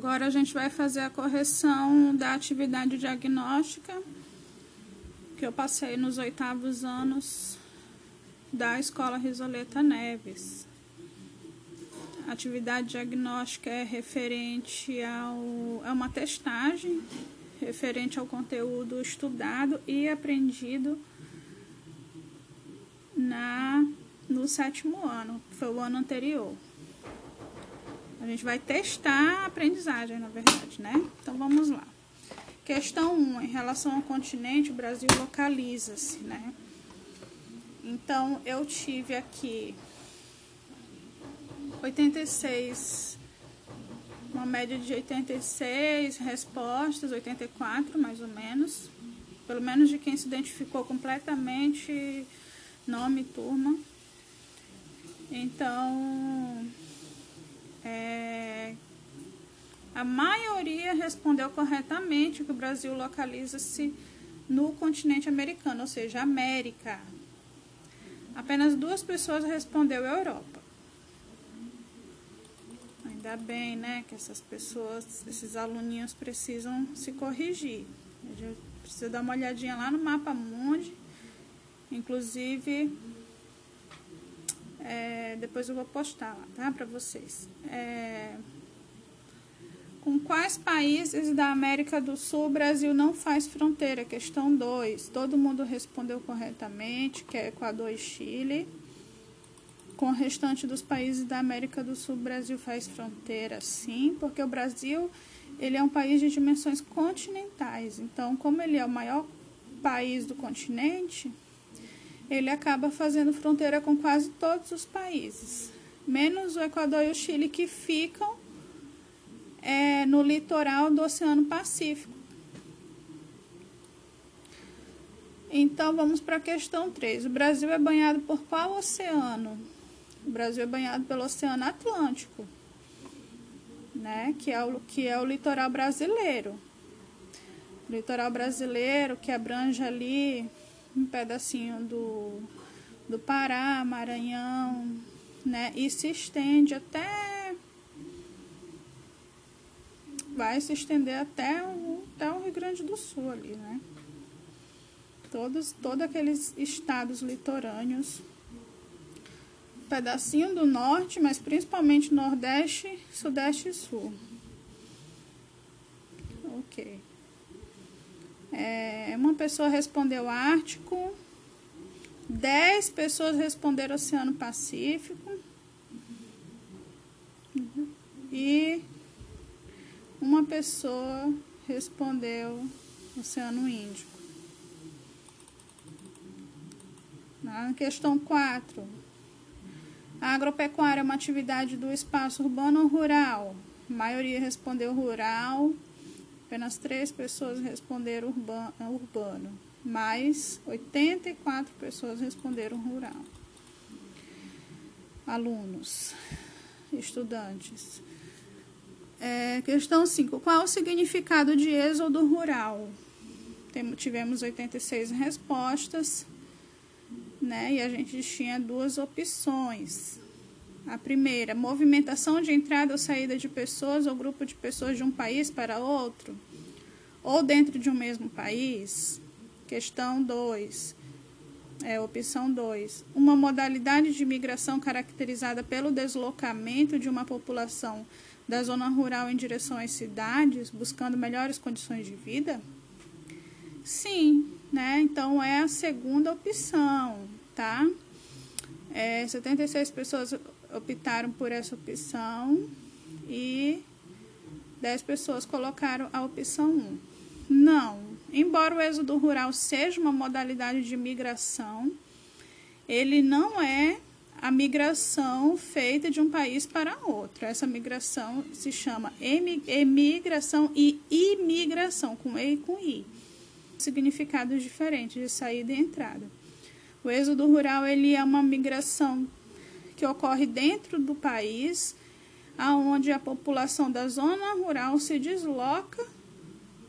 Agora a gente vai fazer a correção da atividade diagnóstica que eu passei nos oitavos anos da Escola Risoleta Neves. A atividade diagnóstica é referente ao é uma testagem referente ao conteúdo estudado e aprendido na no sétimo ano, que foi o ano anterior. A gente vai testar a aprendizagem, na verdade, né? Então vamos lá. Questão 1, em relação ao continente, o Brasil localiza-se, né? Então eu tive aqui 86, uma média de 86 respostas, 84 mais ou menos, pelo menos de quem se identificou completamente, nome, turma. Então, é, a maioria respondeu corretamente que o Brasil localiza-se no continente americano, ou seja, América. Apenas duas pessoas respondeu Europa. Ainda bem, né, que essas pessoas, esses aluninhos precisam se corrigir. A gente precisa dar uma olhadinha lá no mapa mundi. Inclusive, é, depois eu vou postar lá, tá? Para vocês. É, com quais países da América do Sul o Brasil não faz fronteira? Questão 2. Todo mundo respondeu corretamente, que é Equador e Chile. Com o restante dos países da América do Sul, o Brasil faz fronteira, sim, porque o Brasil ele é um país de dimensões continentais. Então, como ele é o maior país do continente, ele acaba fazendo fronteira com quase todos os países, menos o Equador e o Chile que ficam é, no litoral do Oceano Pacífico. Então vamos para a questão 3. O Brasil é banhado por qual oceano? O Brasil é banhado pelo Oceano Atlântico, né? que, é o, que é o litoral brasileiro. O litoral brasileiro que abrange ali um pedacinho do, do Pará, Maranhão, né? E se estende até. Vai se estender até o, até o Rio Grande do Sul ali, né? Todos, todos aqueles estados litorâneos. Um pedacinho do norte, mas principalmente Nordeste, Sudeste e Sul. Ok. É, uma pessoa respondeu Ártico, dez pessoas responderam Oceano Pacífico e uma pessoa respondeu Oceano Índico. Na questão 4. A agropecuária é uma atividade do espaço urbano ou rural? A maioria respondeu rural. Apenas três pessoas responderam urbano, mais 84 pessoas responderam rural. Alunos, estudantes. É, questão 5. Qual o significado de êxodo rural? Tem, tivemos 86 respostas, né? E a gente tinha duas opções. A primeira, movimentação de entrada ou saída de pessoas ou grupo de pessoas de um país para outro, ou dentro de um mesmo país. Questão 2. É, opção 2. Uma modalidade de migração caracterizada pelo deslocamento de uma população da zona rural em direção às cidades, buscando melhores condições de vida? Sim, né? Então é a segunda opção, tá? É, 76 pessoas optaram por essa opção e 10 pessoas colocaram a opção 1. Não, embora o êxodo rural seja uma modalidade de migração, ele não é a migração feita de um país para outro. Essa migração se chama emigração e imigração, com E e com I. Significados diferentes de saída e entrada. O êxodo rural ele é uma migração que ocorre dentro do país, aonde a população da zona rural se desloca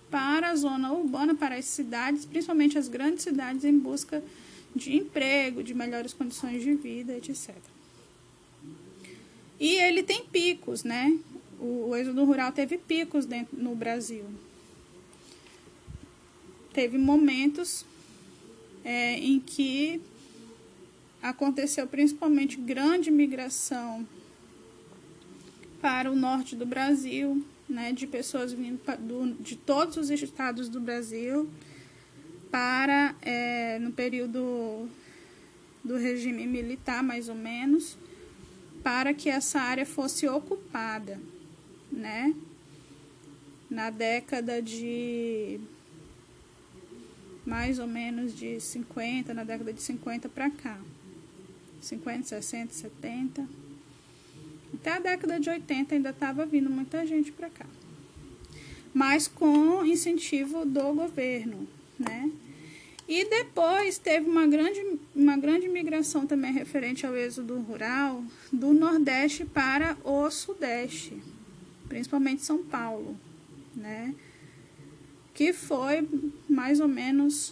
para a zona urbana, para as cidades, principalmente as grandes cidades, em busca de emprego, de melhores condições de vida, etc. E ele tem picos, né? o, o êxodo rural teve picos dentro, no Brasil. Teve momentos é, em que aconteceu principalmente grande migração para o norte do Brasil, né, de pessoas vindo do, de todos os estados do Brasil para é, no período do regime militar, mais ou menos, para que essa área fosse ocupada, né? Na década de mais ou menos de 50, na década de 50 para cá. 50, 60, 70. Até a década de 80 ainda estava vindo muita gente para cá. Mas com incentivo do governo, né? E depois teve uma grande, uma grande migração também referente ao êxodo rural do Nordeste para o Sudeste, principalmente São Paulo, né? Que foi mais ou menos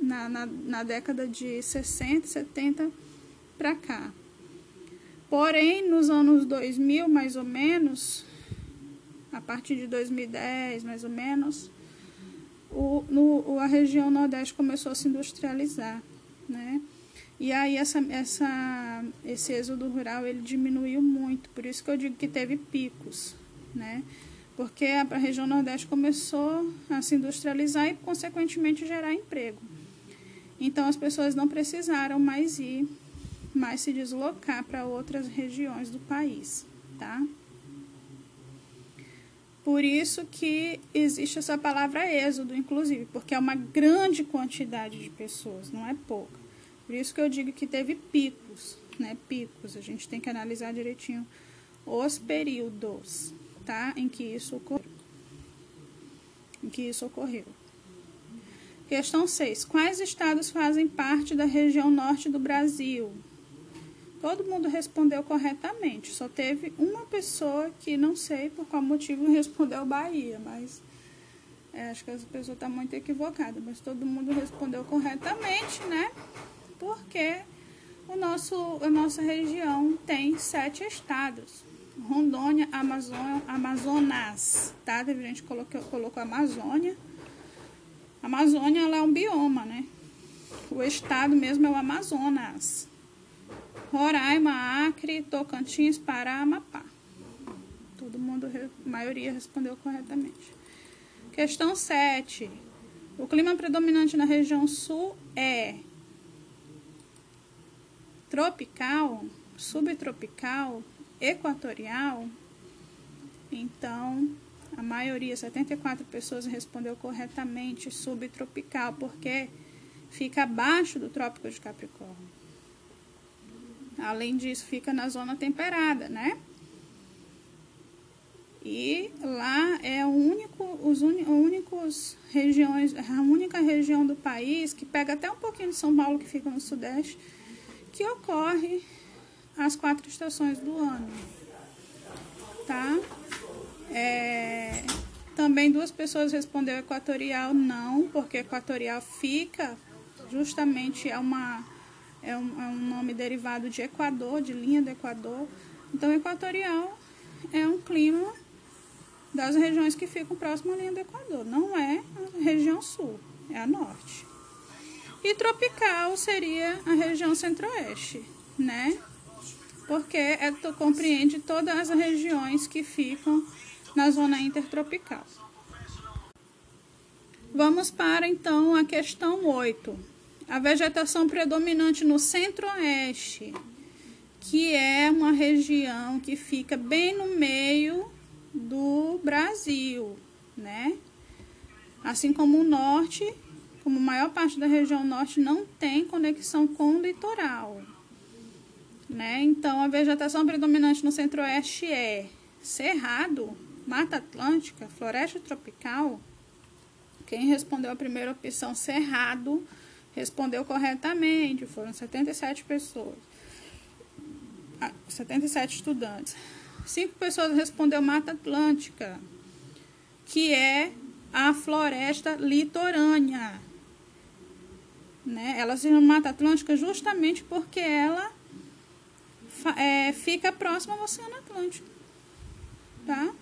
na, na, na década de 60, 70 para cá. Porém, nos anos 2000, mais ou menos, a partir de 2010, mais ou menos, o, no, a região Nordeste começou a se industrializar, né? E aí essa, essa, esse êxodo rural ele diminuiu muito, por isso que eu digo que teve picos, né? Porque a, região Nordeste começou a se industrializar e, consequentemente, gerar emprego. Então as pessoas não precisaram mais ir, mais se deslocar para outras regiões do país, tá? Por isso que existe essa palavra êxodo, inclusive, porque é uma grande quantidade de pessoas, não é pouca. Por isso que eu digo que teve picos, né? Picos. A gente tem que analisar direitinho os períodos, Em que isso ocorreu. Em que isso ocorreu. Questão 6. Quais estados fazem parte da região norte do Brasil? Todo mundo respondeu corretamente. Só teve uma pessoa que não sei por qual motivo respondeu Bahia, mas é, acho que essa pessoa está muito equivocada. Mas todo mundo respondeu corretamente, né? Porque o nosso, a nossa região tem sete estados. Rondônia, Amazônia, Amazonas, tá? Teve gente colocou, colocou Amazônia. A Amazônia ela é um bioma, né? O estado mesmo é o Amazonas. Roraima, Acre, Tocantins, Pará, Amapá. Todo mundo, a maioria respondeu corretamente. Questão 7. O clima predominante na região sul é tropical, subtropical, equatorial. Então, a maioria, 74 pessoas respondeu corretamente subtropical, porque fica abaixo do Trópico de Capricórnio. Além disso, fica na zona temperada, né? E lá é o único, os únicos regiões, a única região do país que pega até um pouquinho de São Paulo, que fica no sudeste, que ocorre as quatro estações do ano. Tá? É, também duas pessoas respondeu equatorial não, porque equatorial fica justamente é uma é um, é um nome derivado de Equador, de linha do Equador. Então, equatorial é um clima das regiões que ficam próximo à linha do Equador. Não é a região sul, é a norte. E tropical seria a região centro-oeste, né? Porque é, compreende todas as regiões que ficam na zona intertropical. Vamos para então a questão 8 a vegetação predominante no centro-oeste, que é uma região que fica bem no meio do Brasil, né? Assim como o norte, como maior parte da região norte não tem conexão com o litoral, né? Então a vegetação predominante no centro-oeste é cerrado, mata atlântica, floresta tropical. Quem respondeu a primeira opção, cerrado, respondeu corretamente, foram 77 pessoas. 77 ah, estudantes. Cinco pessoas respondeu Mata Atlântica, que é a floresta litorânea. Né? Ela se chama Mata Atlântica justamente porque ela é, fica próxima ao Oceano Atlântico. tá?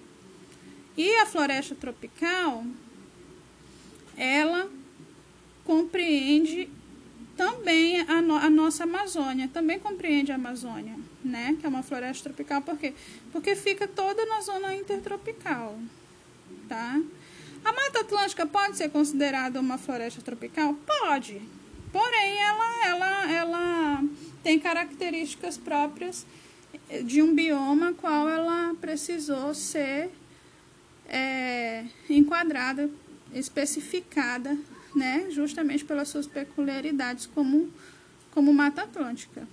E a floresta tropical, ela compreende também a, no, a, nossa Amazônia, também compreende a Amazônia, né? Que é uma floresta tropical, por quê? Porque fica toda na zona intertropical, tá? A Mata Atlântica pode ser considerada uma floresta tropical? Pode. Porém, ela, ela, ela tem características próprias de um bioma qual ela precisou ser é, enquadrada, especificada, né, justamente pelas suas peculiaridades como, como Mata Atlântica.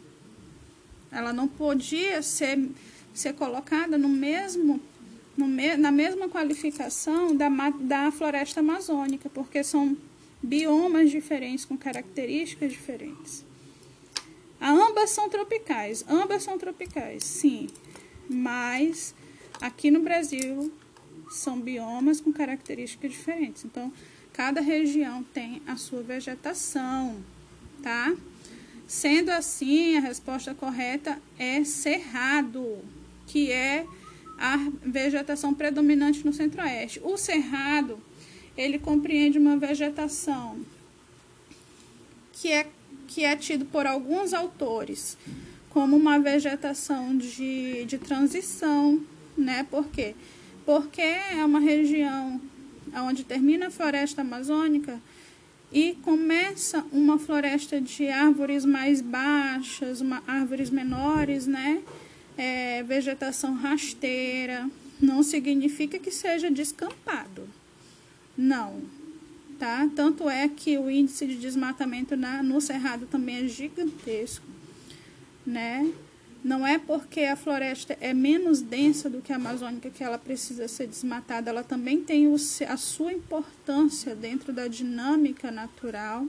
Ela não podia ser, ser colocada no mesmo, no me, na mesma qualificação da, da floresta amazônica, porque são biomas diferentes, com características diferentes. Ambas são tropicais, ambas são tropicais, sim, mas aqui no Brasil são biomas com características diferentes. Então, cada região tem a sua vegetação, tá? Sendo assim, a resposta correta é cerrado, que é a vegetação predominante no centro-oeste. O cerrado, ele compreende uma vegetação que é, que é tido por alguns autores como uma vegetação de, de transição, né? Por quê? Porque é uma região onde termina a floresta amazônica e começa uma floresta de árvores mais baixas, uma, árvores menores, né? É, vegetação rasteira. Não significa que seja descampado. Não, tá? Tanto é que o índice de desmatamento na, no Cerrado também é gigantesco, né? Não é porque a floresta é menos densa do que a amazônica que ela precisa ser desmatada, ela também tem o, a sua importância dentro da dinâmica natural,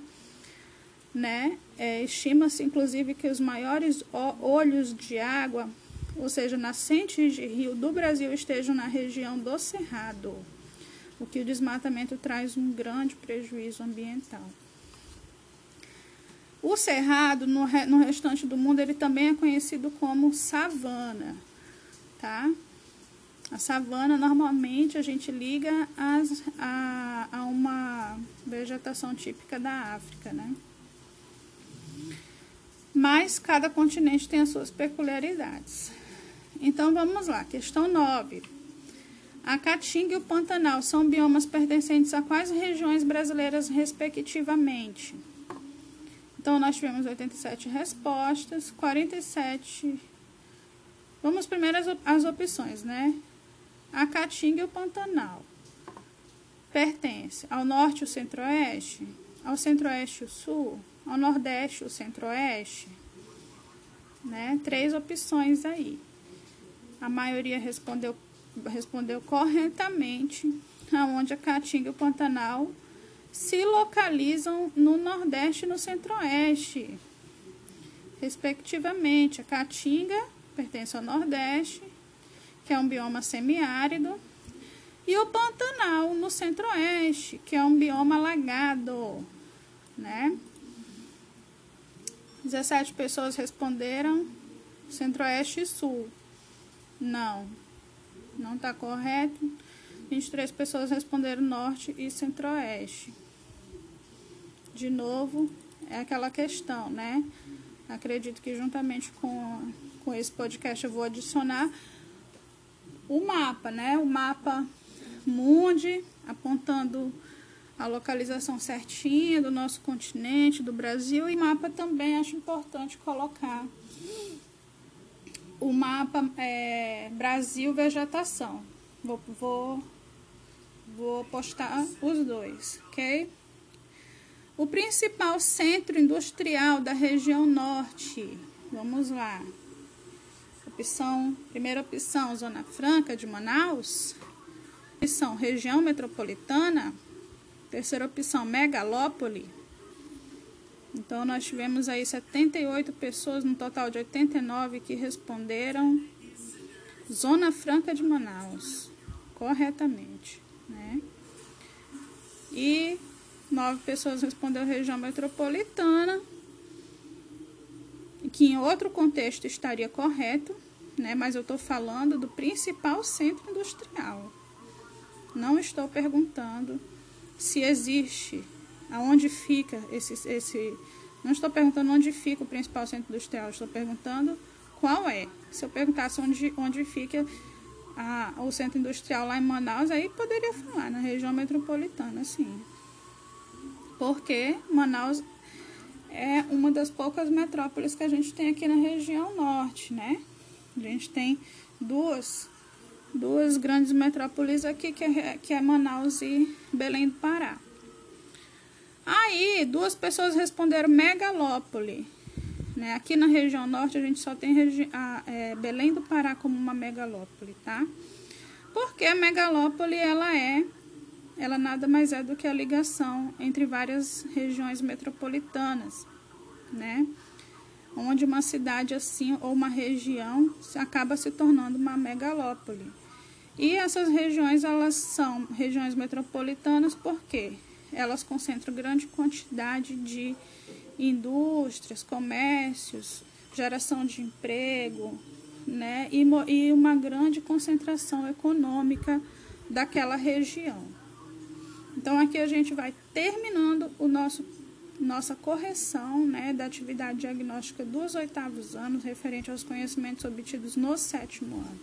né? É, Estima-se, inclusive, que os maiores olhos de água, ou seja, nascentes de rio do Brasil, estejam na região do Cerrado o que o desmatamento traz um grande prejuízo ambiental. O cerrado, no, no restante do mundo, ele também é conhecido como savana, tá? A savana, normalmente, a gente liga as, a, a uma vegetação típica da África, né? Mas cada continente tem as suas peculiaridades. Então, vamos lá. Questão 9. A Caatinga e o Pantanal são biomas pertencentes a quais regiões brasileiras, respectivamente? Então, nós tivemos 87 respostas, 47. Vamos primeiro as, opções, né? A Caatinga e o Pantanal pertence ao norte e o centro-oeste, ao centro-oeste e o sul, ao nordeste e o centro-oeste, né? Três opções aí. A maioria respondeu respondeu corretamente, aonde a Caatinga e o Pantanal se localizam no Nordeste e no Centro-Oeste, respectivamente. A Caatinga pertence ao Nordeste, que é um bioma semiárido, e o Pantanal no Centro-Oeste, que é um bioma alagado, né? 17 pessoas responderam Centro-Oeste e Sul. Não, não está correto. 23 pessoas responderam norte e centro-oeste. De novo, é aquela questão, né? Acredito que juntamente com, com esse podcast eu vou adicionar o mapa, né? O mapa Mundi, apontando a localização certinha do nosso continente, do Brasil, e mapa também acho importante colocar o mapa é, Brasil Vegetação. Vou, vou, vou postar os dois, ok? O principal centro industrial da região norte. Vamos lá. Opção, primeira opção, Zona Franca de Manaus. Opção, região metropolitana. Terceira opção, megalópole. Então, nós tivemos aí 78 pessoas, no total de 89 que responderam Zona Franca de Manaus, corretamente, né? E nove pessoas responderam região metropolitana, que em outro contexto estaria correto, né? Mas eu estou falando do principal centro industrial. Não estou perguntando se existe, aonde fica esse, esse. Não estou perguntando onde fica o principal centro industrial, estou perguntando qual é. Se eu perguntasse onde, onde fica a, o centro industrial lá em Manaus, aí poderia falar, na região metropolitana, sim. Porque Manaus é uma das poucas metrópoles que a gente tem aqui na região norte, né? A gente tem duas, duas grandes metrópoles aqui, que é, que é Manaus e Belém do Pará. Aí, duas pessoas responderam megalópole. Né? Aqui na região norte, a gente só tem a, é, Belém do Pará como uma megalópole, tá? Porque a megalópole, ela é, ela nada mais é do que a ligação entre várias regiões metropolitanas, né? Onde uma cidade assim, ou uma região, acaba se tornando uma megalópole. E essas regiões, elas são regiões metropolitanas porque elas concentram grande quantidade de indústrias, comércios, geração de emprego, né? E, e uma grande concentração econômica daquela região. Então aqui a gente vai terminando o nosso nossa correção né, da atividade diagnóstica dos oitavos anos referente aos conhecimentos obtidos no sétimo ano.